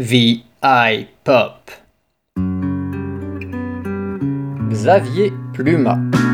VI Pop. Xavier Pluma.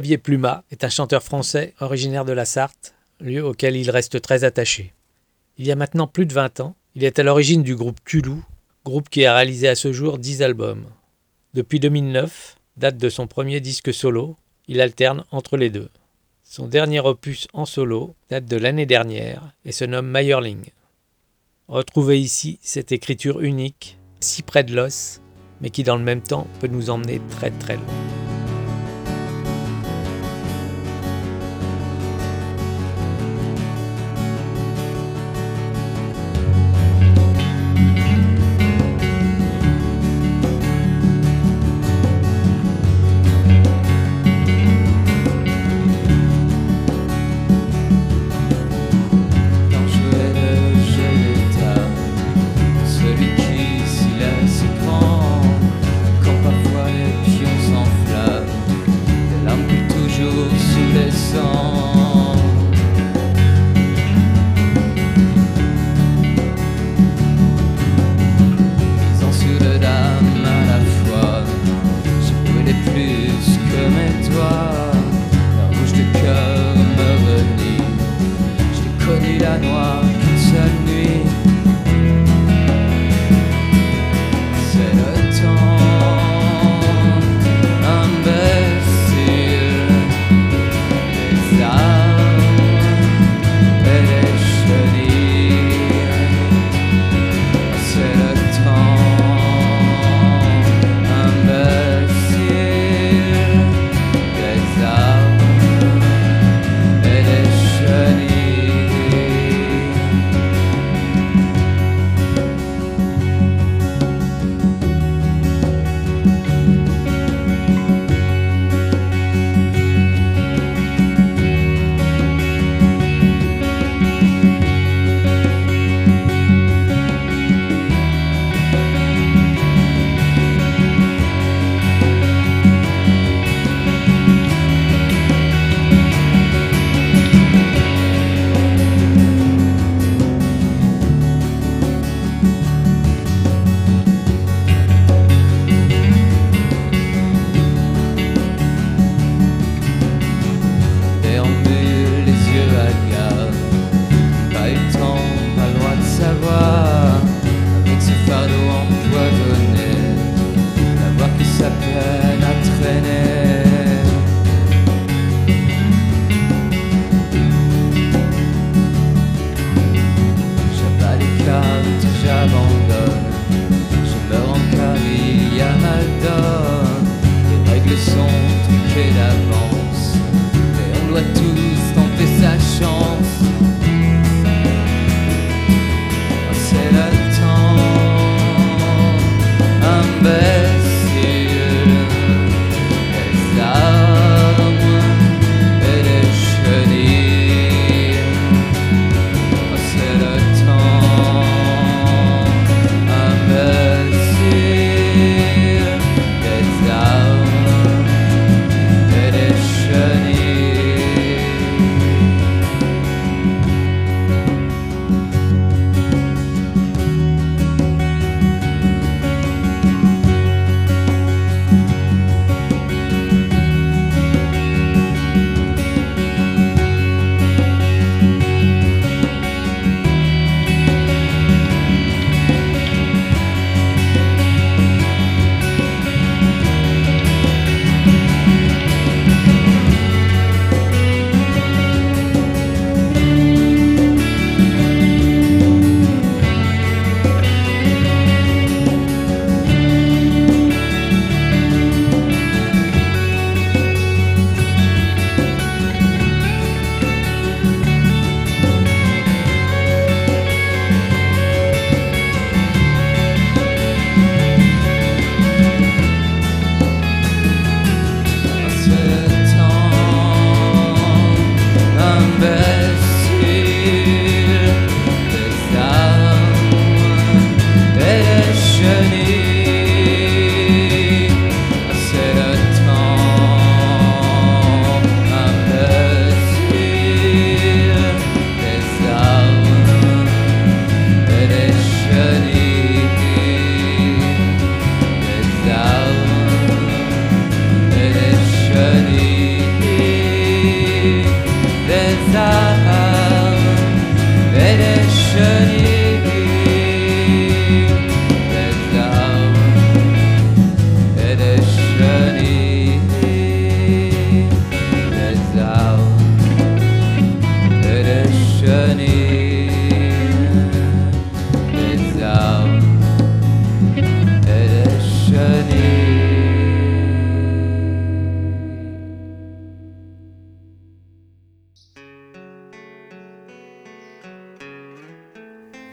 Xavier Pluma est un chanteur français originaire de la Sarthe, lieu auquel il reste très attaché. Il y a maintenant plus de 20 ans, il est à l'origine du groupe Tulou, groupe qui a réalisé à ce jour 10 albums. Depuis 2009, date de son premier disque solo, il alterne entre les deux. Son dernier opus en solo date de l'année dernière et se nomme Meyerling. Retrouvez ici cette écriture unique, si près de l'os, mais qui dans le même temps peut nous emmener très très loin.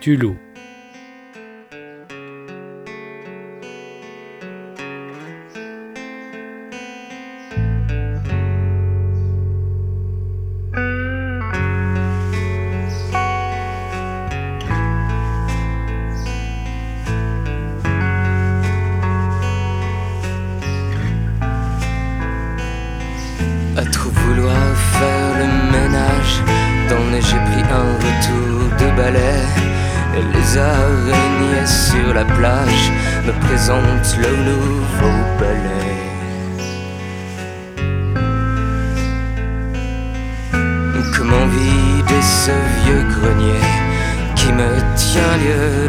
Tulou.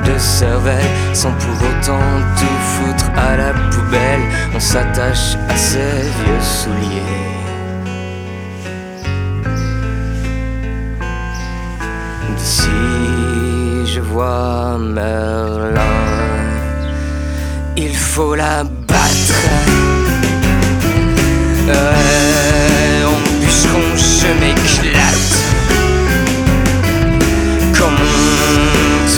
De cervelle sans pour autant tout foutre à la poubelle. On s'attache à ses vieux souliers. D'ici, je vois Merlin. Il faut la battre. Euh, en bûcheron, je m'éclate.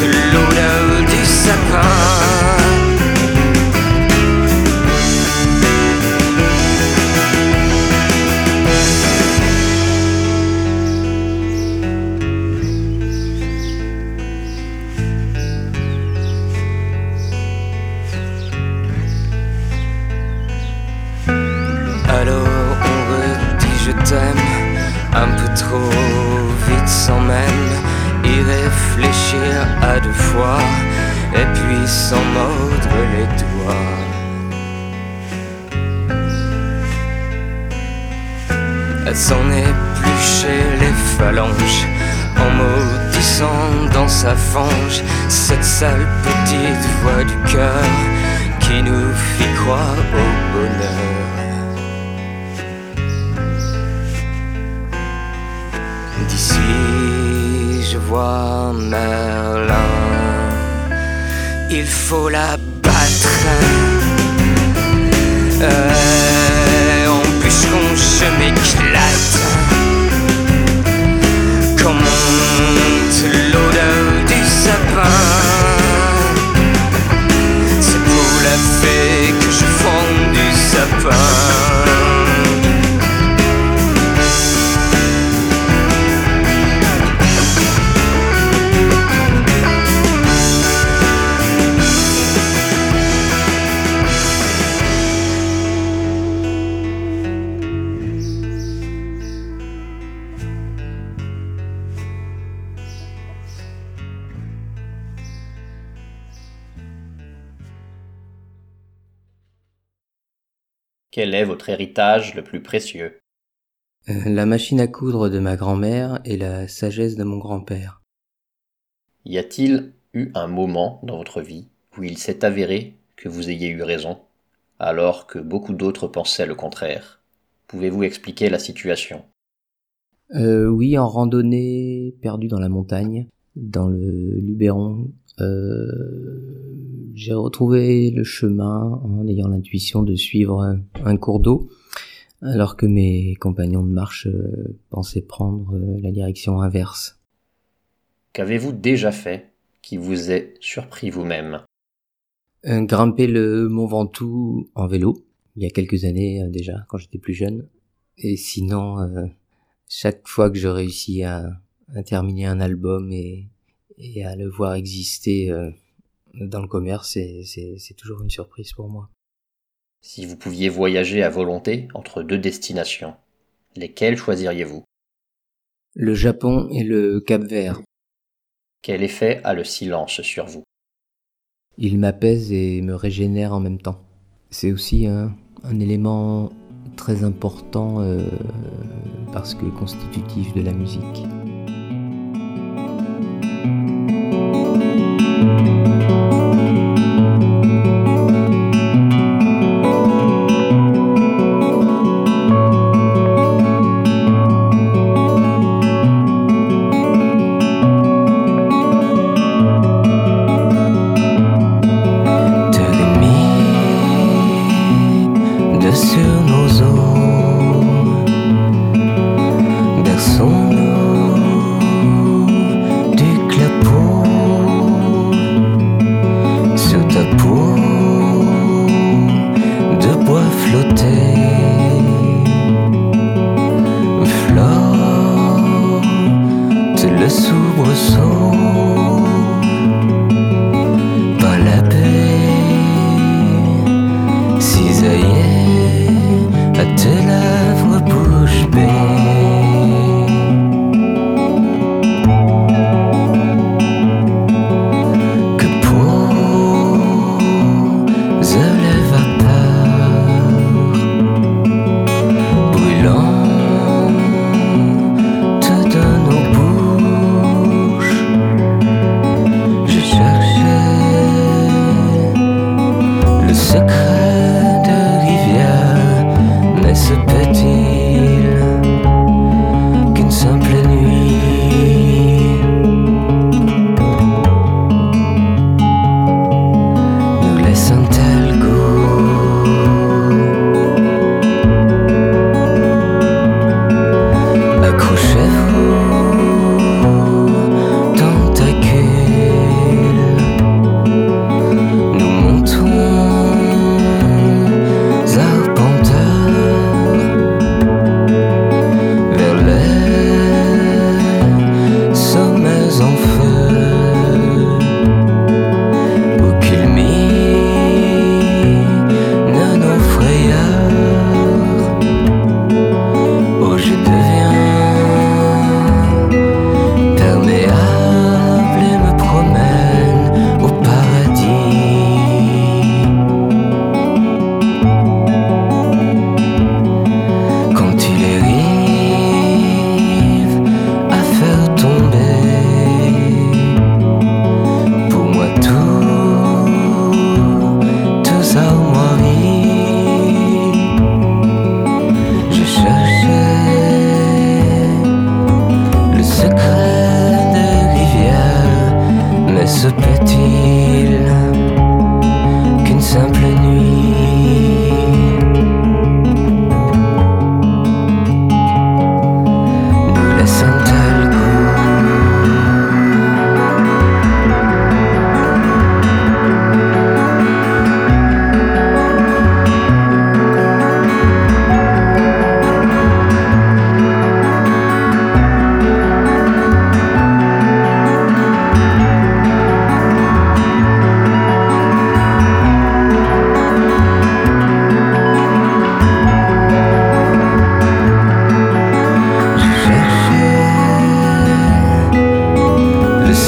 L'odeur du sapin. Alors on redit je t'aime un peu trop vite sans même y réfléchir à deux fois et puis s'en mordre les doigts. Elle s'en épluchait les phalanges en maudissant dans sa fange cette sale petite voix du cœur qui nous fit croire au bonheur. D'ici, je vois Merlin. Il faut la battre. Euh, en bûcheron, je m'éclate. Monte l'odeur du sapin. C'est pour la fée Quel est votre héritage le plus précieux? Euh, La machine à coudre de ma grand-mère et la sagesse de mon grand-père. Y a-t-il eu un moment dans votre vie où il s'est avéré que vous ayez eu raison, alors que beaucoup d'autres pensaient le contraire? Pouvez-vous expliquer la situation? Euh, oui, en randonnée perdue dans la montagne, dans le Luberon, euh, j'ai retrouvé le chemin en ayant l'intuition de suivre un, un cours d'eau, alors que mes compagnons de marche euh, pensaient prendre euh, la direction inverse. Qu'avez-vous déjà fait qui vous ait surpris vous-même? Euh, grimper le Mont Ventoux en vélo, il y a quelques années déjà, quand j'étais plus jeune. Et sinon, chaque fois que je réussis à, à terminer un album et, et à le voir exister euh, dans le commerce, c'est- toujours une surprise pour moi. Si vous pouviez voyager à volonté entre deux destinations, lesquelles choisiriez-vous? Le Japon et le Cap Vert, Quel effet a le silence sur vous? Ils m'apaisent et me régénèrent en même temps. C'est aussi un, un élément très important euh, parce que constitutif de la musique.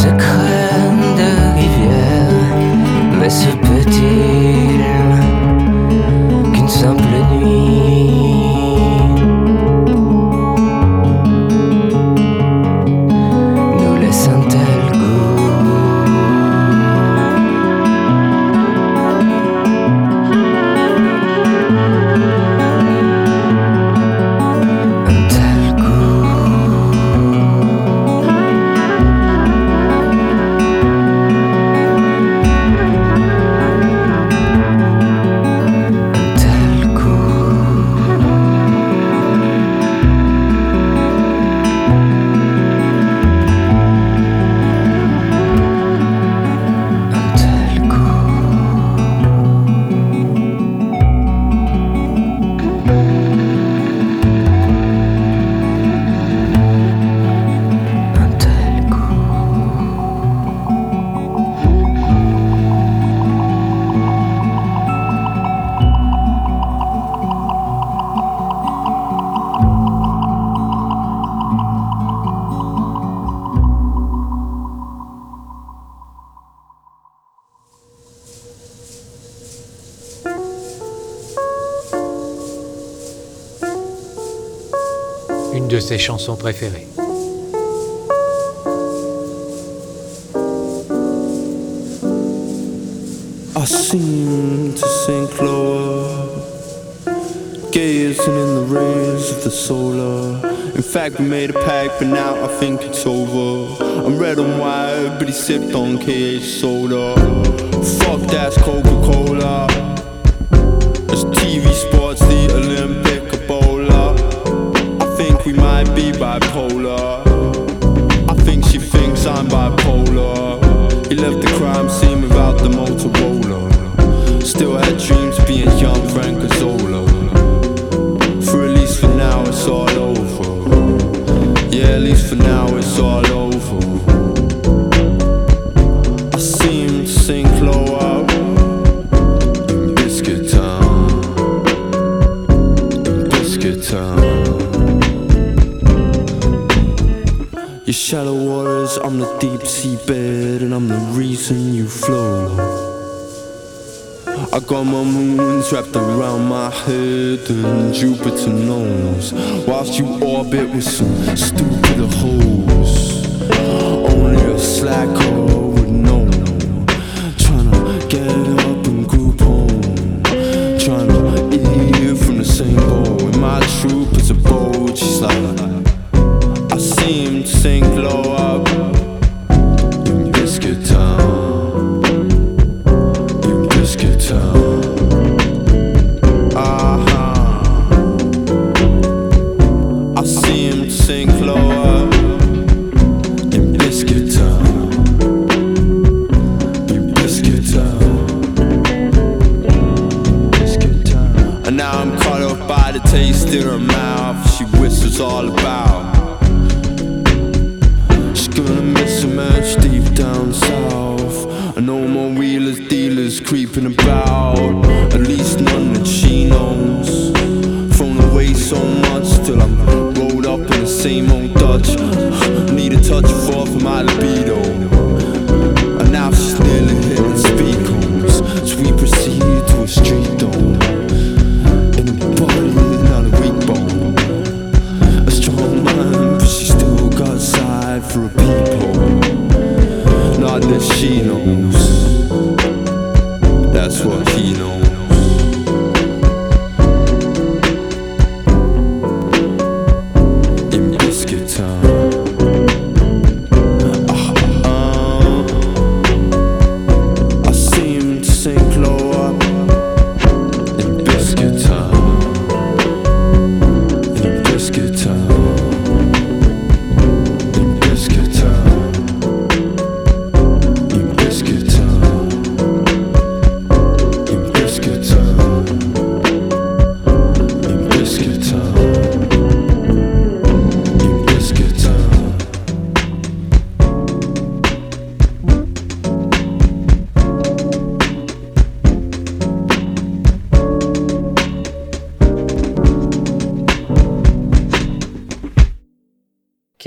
music chansons préférées. I seem to sink lower, gazing in the rays of the solar. In fact, we made a pact, but now I think it's over. I'm red and white, but he sipped on KH soda. Fuck that's Coca got my moons wrapped around my head and Jupiter knows. Whilst you orbit with some stupid hoes. Only a slacker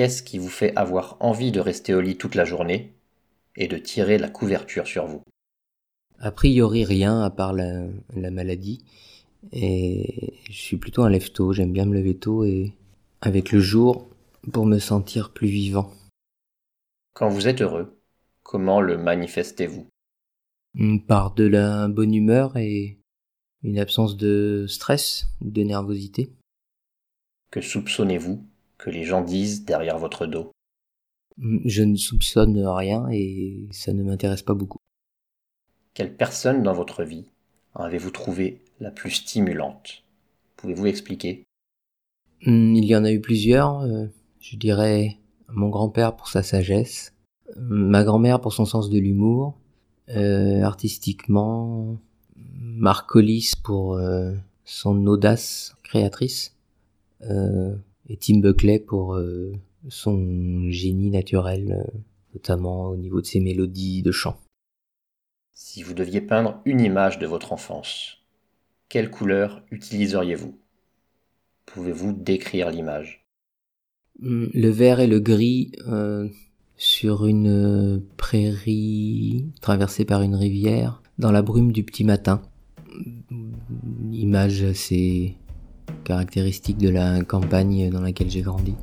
Qu'est-ce qui vous fait avoir envie de rester au lit toute la journée et de tirer la couverture sur vous? A priori rien à part la, la maladie. Et je suis plutôt un lève-tôt, j'aime bien me lever tôt et avec le jour pour me sentir plus vivant. Quand vous êtes heureux, comment le manifestez-vous? Par de la bonne humeur et une absence de stress ou de nervosité. Que soupçonnez-vous? Que les gens disent derrière votre dos Je ne soupçonne rien et ça ne m'intéresse pas beaucoup. Quelle personne dans votre vie avez-vous trouvé la plus stimulante? Pouvez-vous expliquer? Il y en a eu plusieurs. euh, Je dirais mon grand-père pour sa sagesse, ma grand-mère pour son sens de l'humour, euh, artistiquement, Marc Collis pour euh, son audace créatrice, euh, et Tim Buckley pour euh, son génie naturel, euh, notamment au niveau de ses mélodies de chant. Si vous deviez peindre une image de votre enfance, quelle couleur utiliseriez-vous? Pouvez-vous décrire l'image? Hmm, Le vert et le gris euh, sur une prairie traversée par une rivière dans la brume du petit matin. Une Image assez caractéristique de la campagne dans laquelle j'ai grandi.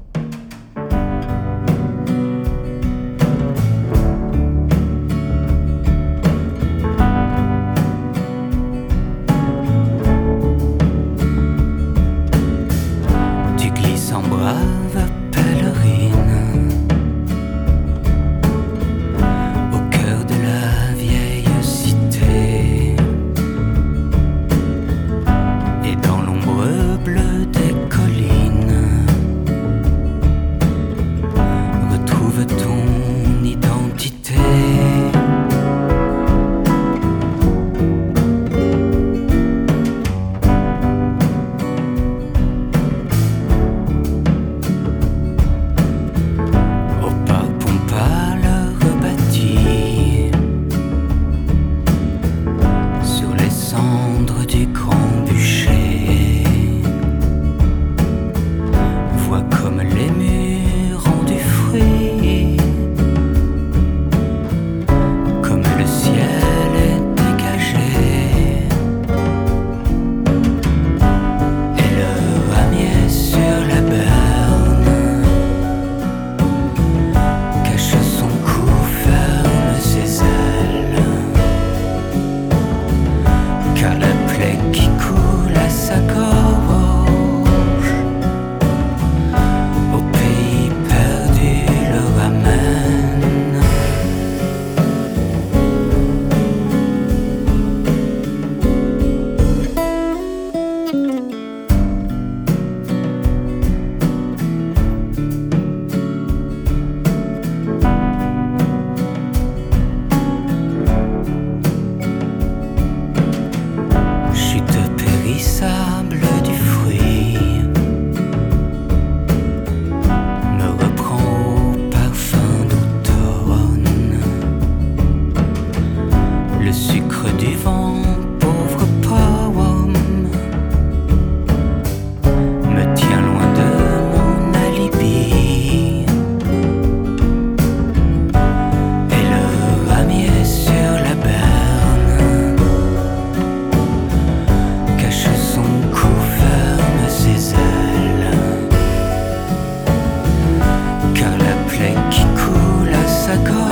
высоко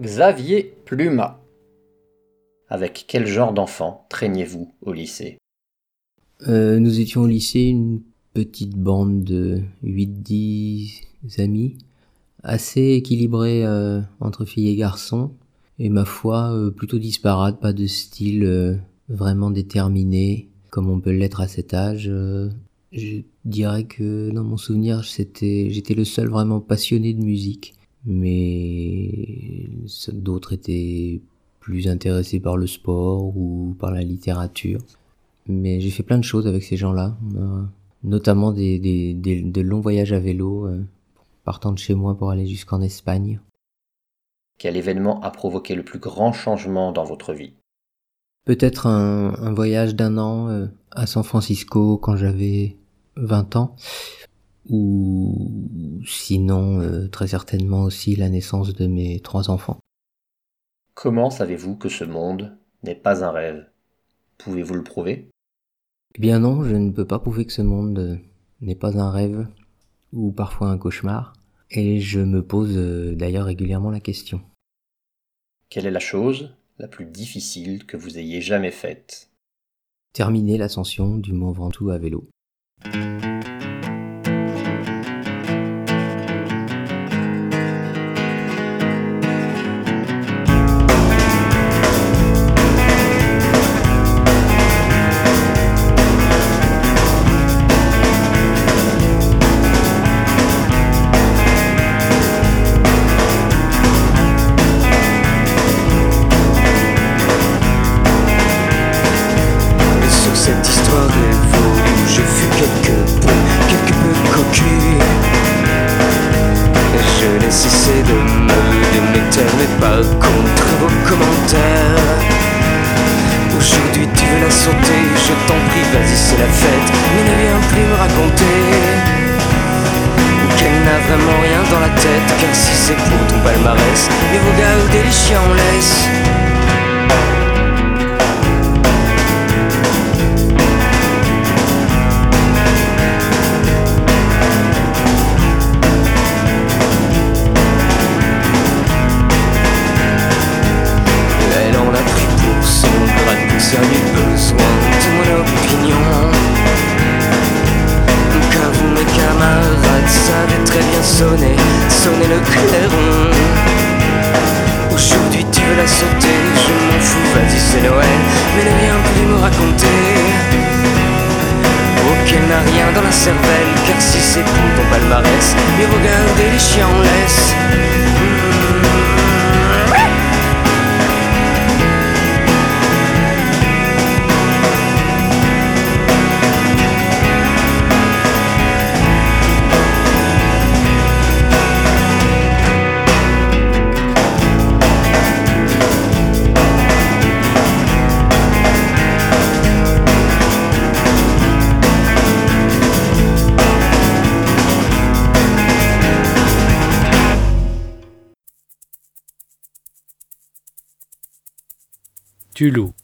Xavier Pluma. Avec quel genre d'enfant traîniez-vous au lycée? Euh, nous étions au lycée une petite bande de 8-10 amis, assez équilibrés euh, entre filles et garçons, et ma foi euh, plutôt disparate, pas de style euh, vraiment déterminé comme on peut l'être à cet âge. euh. je dirais que dans mon souvenir, j'étais le seul vraiment passionné de musique, mais d'autres étaient plus intéressés par le sport ou par la littérature. Mais j'ai fait plein de choses avec ces gens-là, notamment des, de longs voyages à vélo, partant de chez moi pour aller jusqu'en Espagne. Quel événement a provoqué le plus grand changement dans votre vie? Peut-être un, un voyage d'un an euh, à San Francisco quand j'avais 20 ans, ou sinon euh, très certainement aussi la naissance de mes trois enfants. Comment savez-vous que ce monde n'est pas un rêve? Pouvez-vous le prouver? Eh bien non, je ne peux pas prouver que ce monde euh, n'est pas un rêve ou parfois un cauchemar, et je me pose euh, d'ailleurs régulièrement la question. Quelle est la chose la plus difficile que vous ayez jamais faite? Terminer l'ascension du Mont Ventoux à vélo. Sur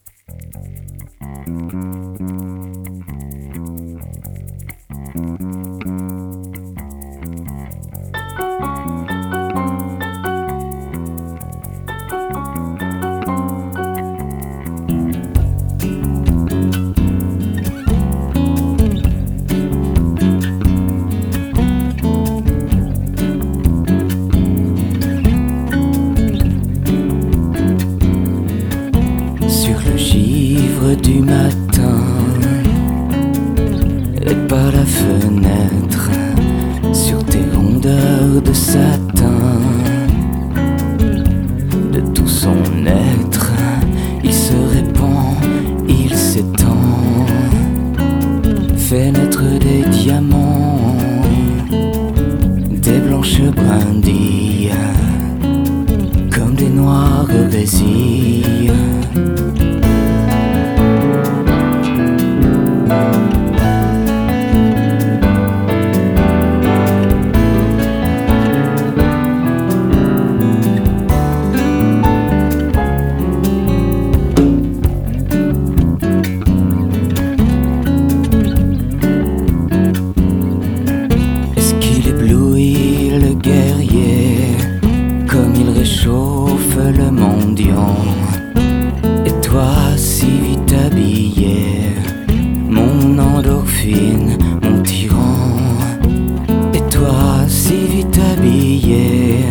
habillé,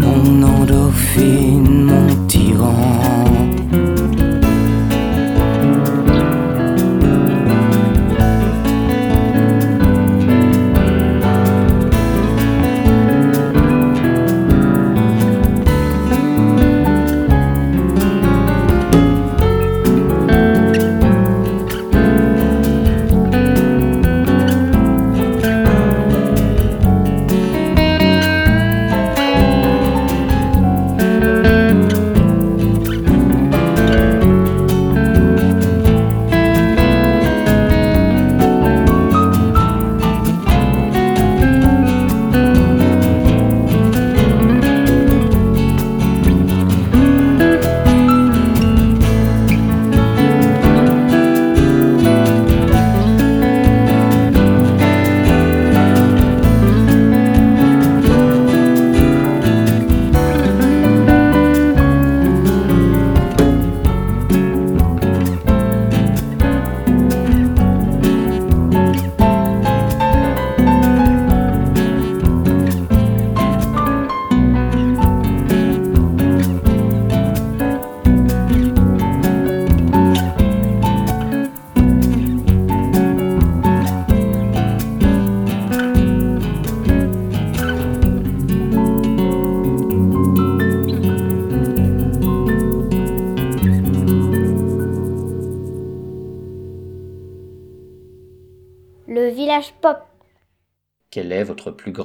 mon endorphine,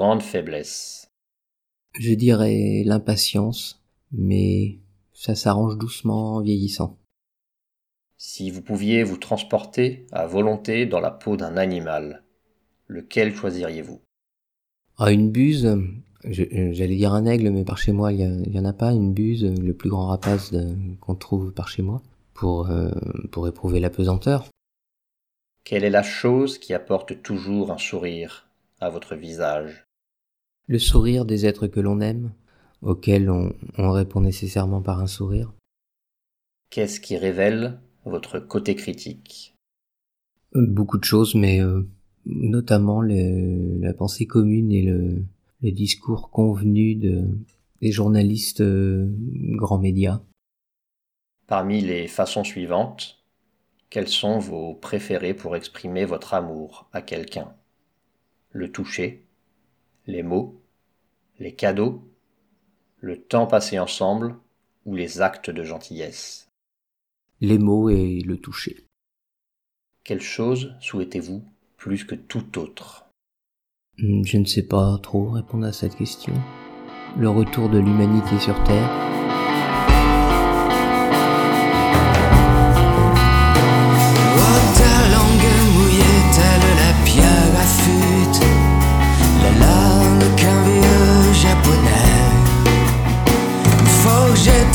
grande faiblesse Je dirais l'impatience, mais ça s'arrange doucement en vieillissant. Si vous pouviez vous transporter à volonté dans la peau d'un animal, lequel choisiriez-vous? Ah, une buse, j'allais dire un aigle, mais par chez moi, il y, a- il y en a pas. Une buse, le plus grand rapace qu'on trouve par chez moi, pour, euh, pour éprouver la pesanteur. Quelle est la chose qui apporte toujours un sourire à votre visage? Le sourire des êtres que l'on aime, auxquels on, on répond nécessairement par un sourire. Qu'est-ce qui révèle votre côté critique? Beaucoup de choses, mais euh, notamment le- la pensée commune et le, le discours convenu de, des journalistes euh, grands médias. Parmi les façons suivantes, quelles sont vos préférées pour exprimer votre amour à quelqu'un? Le toucher, les mots, les cadeaux, le temps passé ensemble ou les actes de gentillesse Les mots et le toucher. Quelle chose souhaitez-vous plus que tout autre? Hmm, Je ne sais pas trop répondre à cette question. Le retour de l'humanité sur Terre.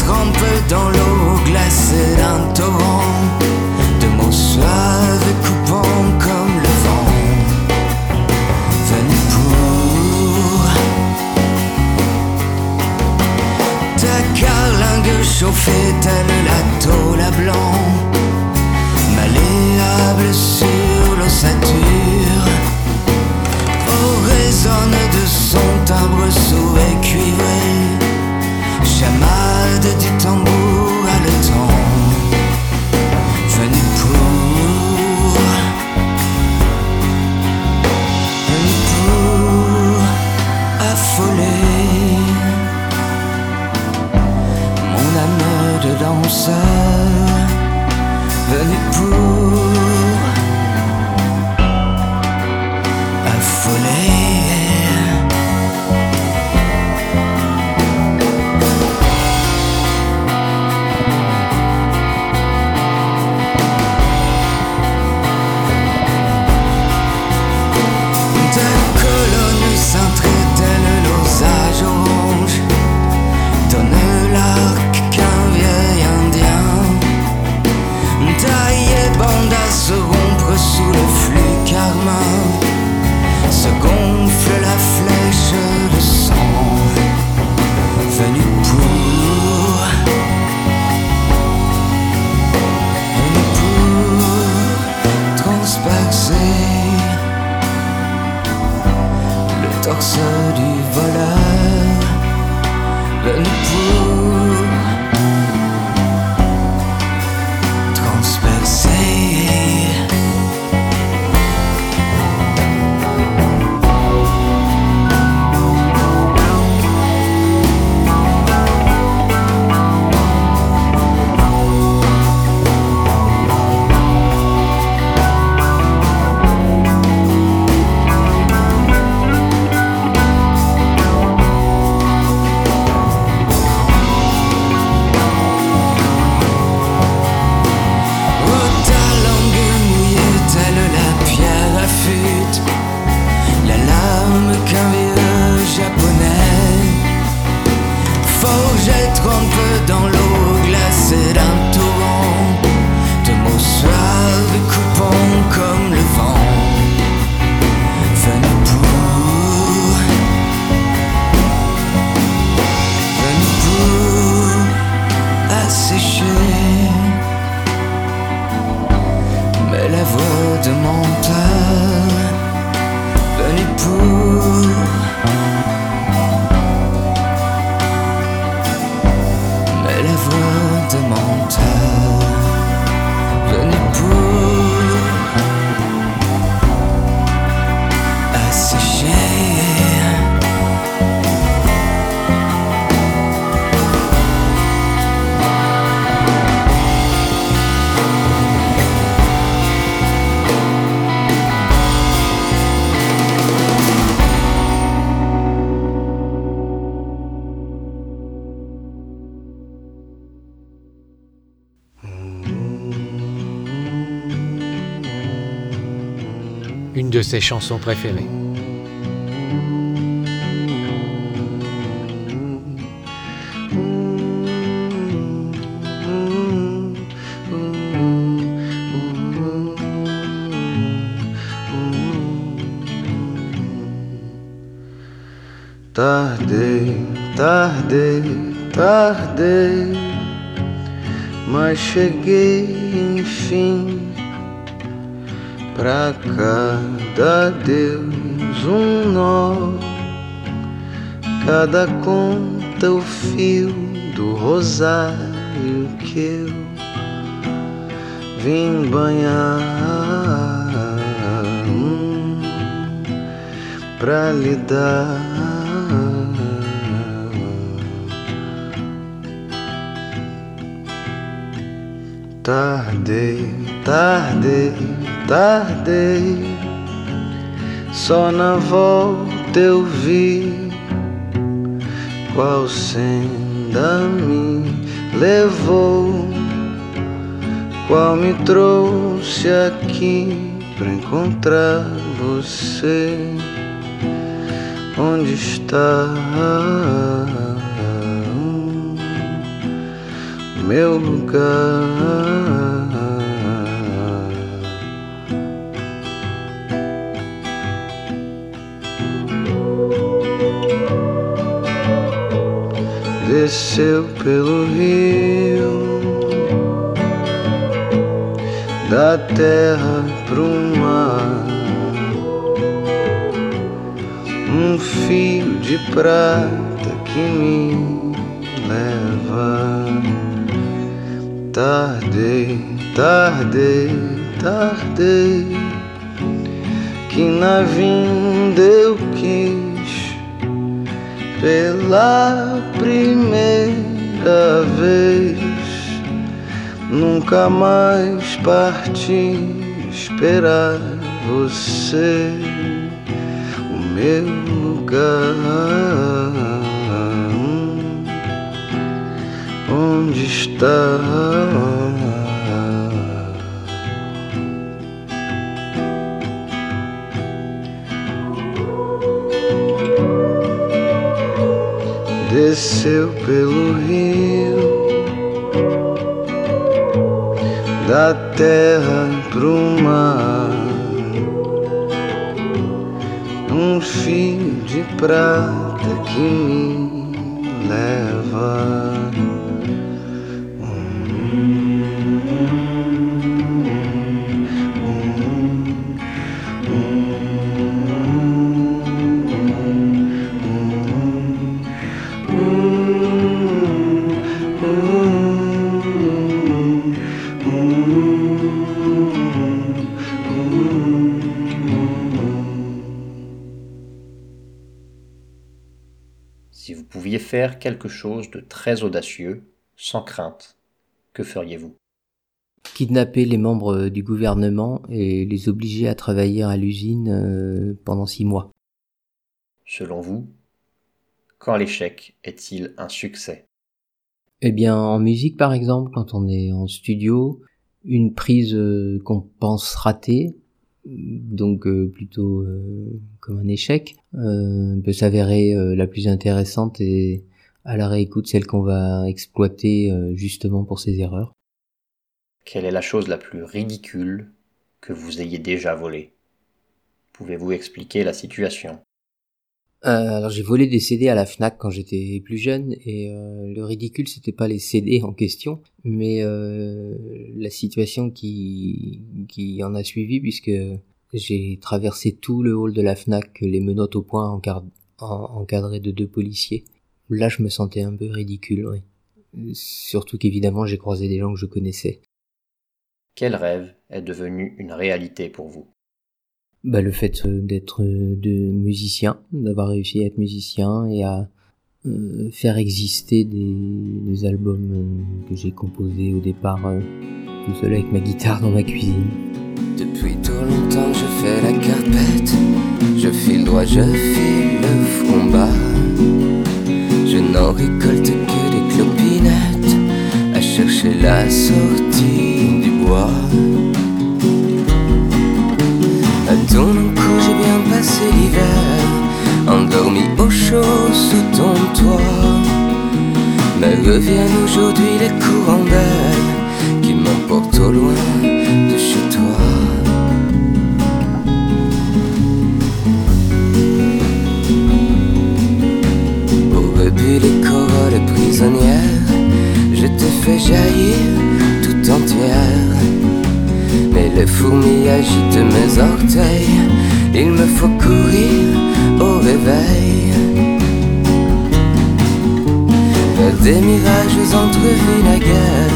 Trempe dans l'eau glacée d'un torrent, de mots suaves et coupants comme le vent. Venu pour ta carlingue chauffée telle la tôle ses chansons préférées. Tardei, tardei, tardei, mas cheguei enfim. Pra cada Deus um nó cada conta o fio do rosário que eu vim banhar hum, pra lhe dar. Tardei, tardei, tardei. Só na volta eu vi qual senda me levou, qual me trouxe aqui pra encontrar você. Onde está meu lugar? Desceu pelo rio da terra pro mar. Um fio de prata que me leva. Tardei tardei tardei que na vinda eu pela primeira vez. Nunca mais parti esperar você, o meu lugar. Onde está? Desceu pelo rio da terra pro mar. Um fio de prata que me leva faire quelque chose de très audacieux, sans crainte, que feriez-vous? Kidnapper les membres du gouvernement et les obliger à travailler à l'usine euh, pendant six mois. Selon vous, quand l'échec est-il un succès? Eh bien, en musique par exemple, quand on est en studio, une prise euh, qu'on pense ratée, donc euh, plutôt euh, comme un échec, euh, peut s'avérer euh, la plus intéressante et à la réécoute celle qu'on va exploiter euh, justement pour ses erreurs. Quelle est la chose la plus ridicule que vous ayez déjà volée? Pouvez-vous expliquer la situation? Euh, alors j'ai volé des CD à la Fnac quand j'étais plus jeune et euh, le ridicule c'était pas les CD en question mais euh, la situation qui qui en a suivi puisque j'ai traversé tout le hall de la Fnac les menottes au poing encar- en- encadré de deux policiers. Là je me sentais un peu ridicule, oui. Surtout qu'évidemment j'ai croisé des gens que je connaissais. Quel rêve est devenu une réalité pour vous? Bah, le fait euh, d'être euh, de musicien, d'avoir réussi à être musicien et à euh, faire exister des, albums que j'ai composés au départ tout seul avec ma guitare dans ma cuisine. Depuis trop longtemps je fais la carpette. Je file droit, je file le front bas. Je n'en récolte que des clopinettes À chercher la sortie du bois Cou j'ai bien passé l'hiver Endormi au chaud sous ton toit. Mais reviennent aujourd'hui les courants d'air Qui m'emportent au loin de chez toi. Au rebut les corolles prisonnières Je te fais jaillir tout entière mais les fourmis agitent mes orteils Il me faut courir au réveil. Vers des mirages entre vinaigres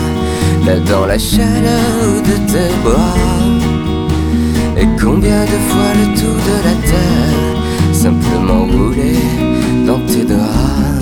Là dans la chaleur de tes bras Et combien de fois le tour de la terre Simplement rouler dans tes draps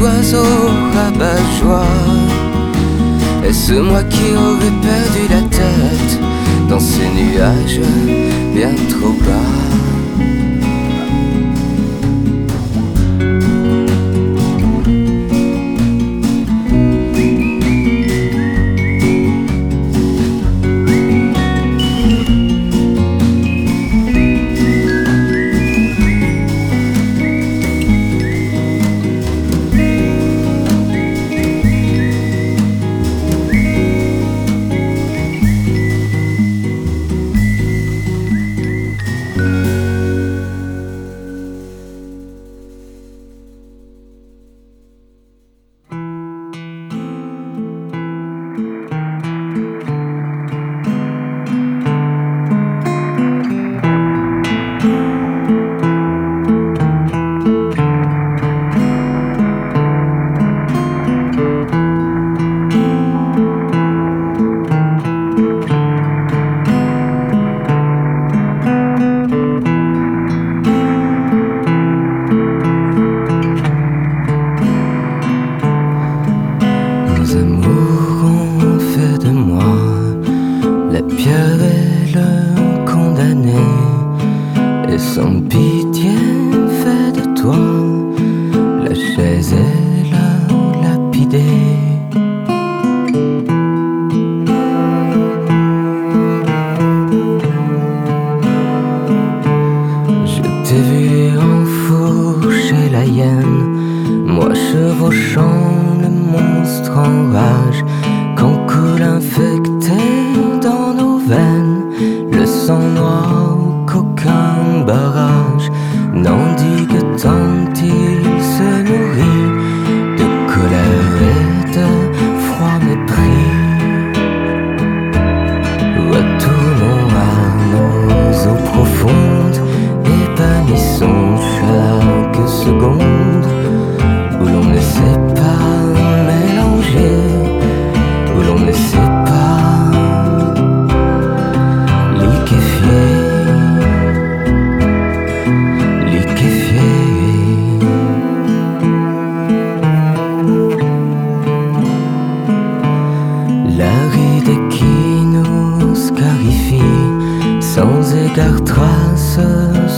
oiseau rabat-joie Est-ce moi qui aurais perdu la tête Dans ces nuages bien trop bas?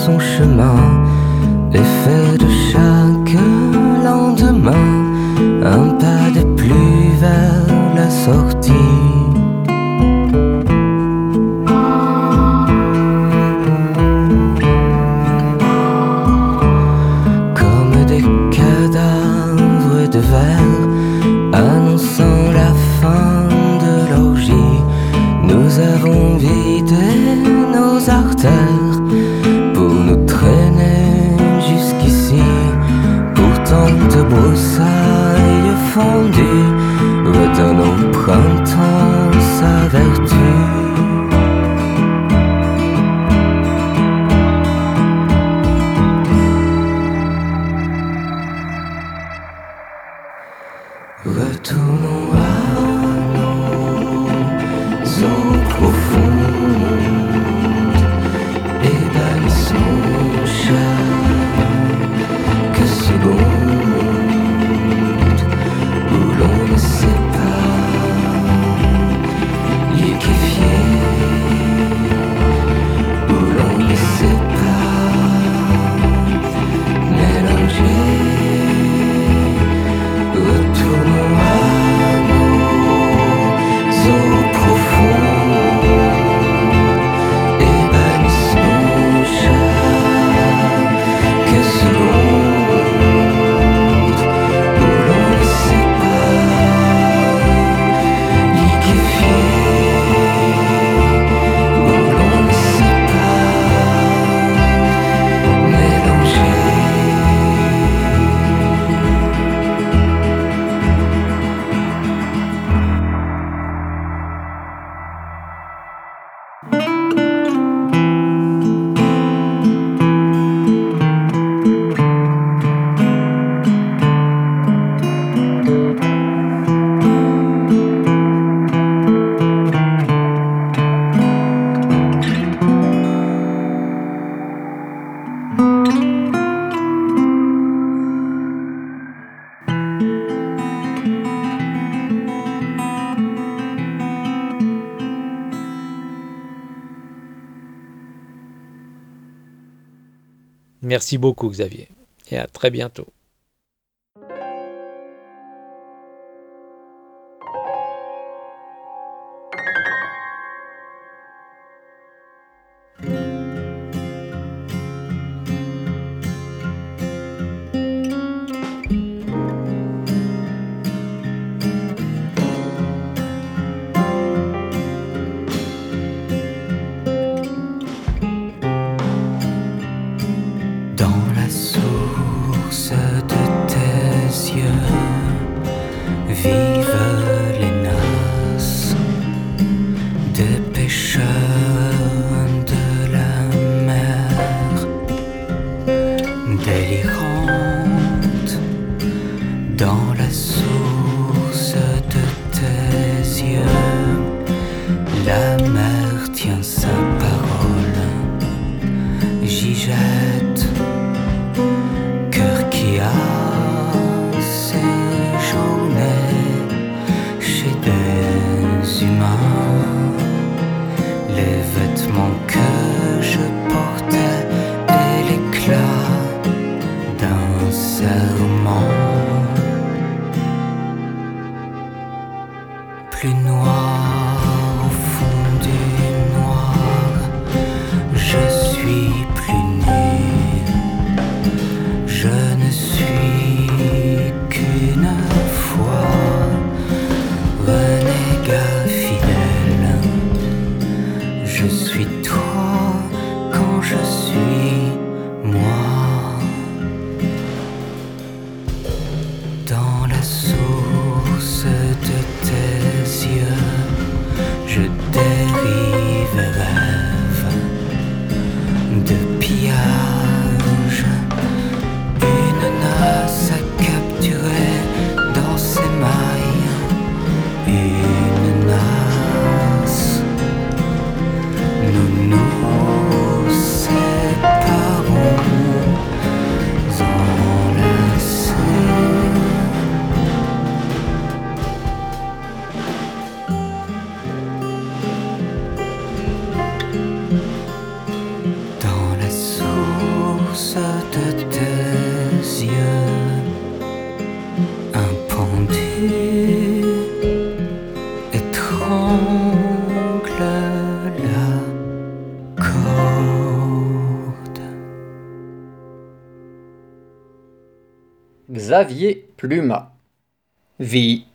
son chemin et fait de chaque lendemain un pas de plus vers la sortie. Merci beaucoup, Xavier, et à très bientôt. Xavier Pluma. VI